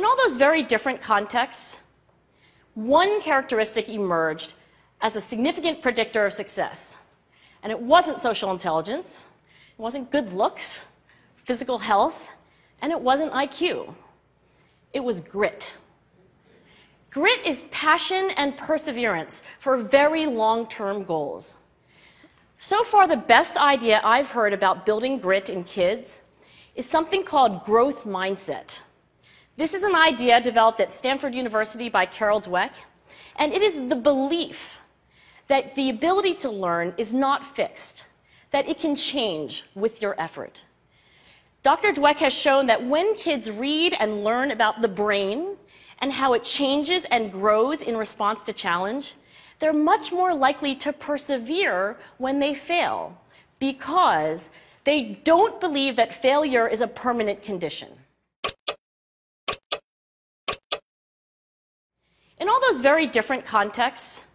In all those very different contexts, one characteristic emerged as a significant predictor of success. And it wasn't social intelligence, it wasn't good looks, physical health, and it wasn't IQ. It was grit. Grit is passion and perseverance for very long term goals. So far, the best idea I've heard about building grit in kids is something called growth mindset. This is an idea developed at Stanford University by Carol Dweck, and it is the belief that the ability to learn is not fixed, that it can change with your effort. Dr. Dweck has shown that when kids read and learn about the brain and how it changes and grows in response to challenge, they're much more likely to persevere when they fail because they don't believe that failure is a permanent condition. In all those very different contexts,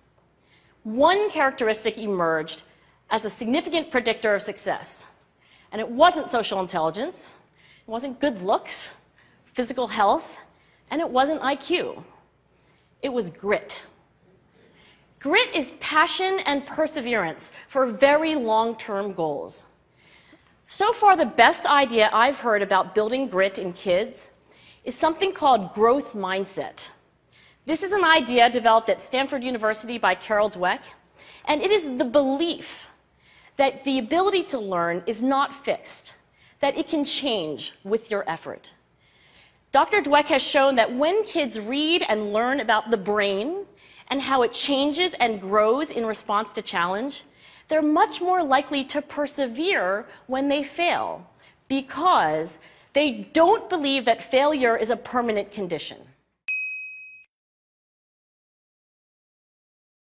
one characteristic emerged as a significant predictor of success. And it wasn't social intelligence, it wasn't good looks, physical health, and it wasn't IQ. It was grit. Grit is passion and perseverance for very long term goals. So far, the best idea I've heard about building grit in kids is something called growth mindset. This is an idea developed at Stanford University by Carol Dweck, and it is the belief that the ability to learn is not fixed, that it can change with your effort. Dr. Dweck has shown that when kids read and learn about the brain and how it changes and grows in response to challenge, they're much more likely to persevere when they fail because they don't believe that failure is a permanent condition.